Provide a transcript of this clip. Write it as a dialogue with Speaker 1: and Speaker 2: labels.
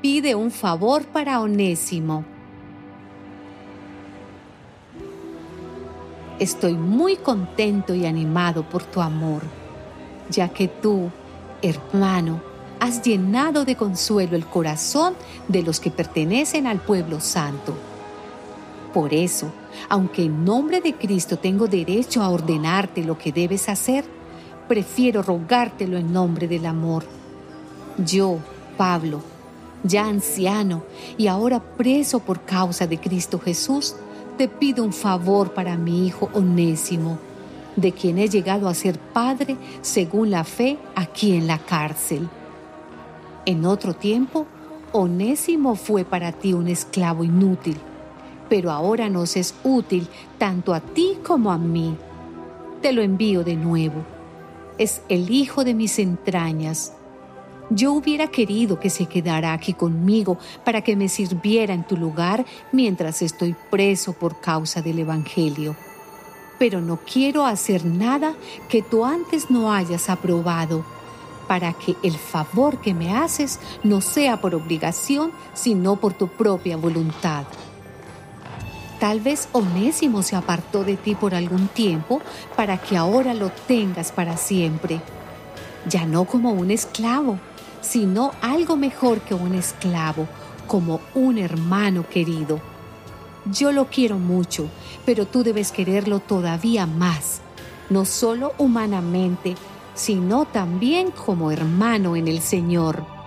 Speaker 1: pide un favor para Onésimo. Estoy muy contento y animado por tu amor, ya que tú, hermano, has llenado de consuelo el corazón de los que pertenecen al pueblo santo. Por eso, aunque en nombre de Cristo tengo derecho a ordenarte lo que debes hacer, prefiero rogártelo en nombre del amor. Yo, Pablo, ya anciano y ahora preso por causa de Cristo Jesús, te pido un favor para mi hijo Onésimo, de quien he llegado a ser padre según la fe aquí en la cárcel. En otro tiempo, Onésimo fue para ti un esclavo inútil, pero ahora nos es útil tanto a ti como a mí. Te lo envío de nuevo. Es el hijo de mis entrañas. Yo hubiera querido que se quedara aquí conmigo para que me sirviera en tu lugar mientras estoy preso por causa del Evangelio. Pero no quiero hacer nada que tú antes no hayas aprobado para que el favor que me haces no sea por obligación, sino por tu propia voluntad. Tal vez Onésimo se apartó de ti por algún tiempo para que ahora lo tengas para siempre. Ya no como un esclavo, sino algo mejor que un esclavo, como un hermano querido. Yo lo quiero mucho, pero tú debes quererlo todavía más, no solo humanamente, sino también como hermano en el Señor.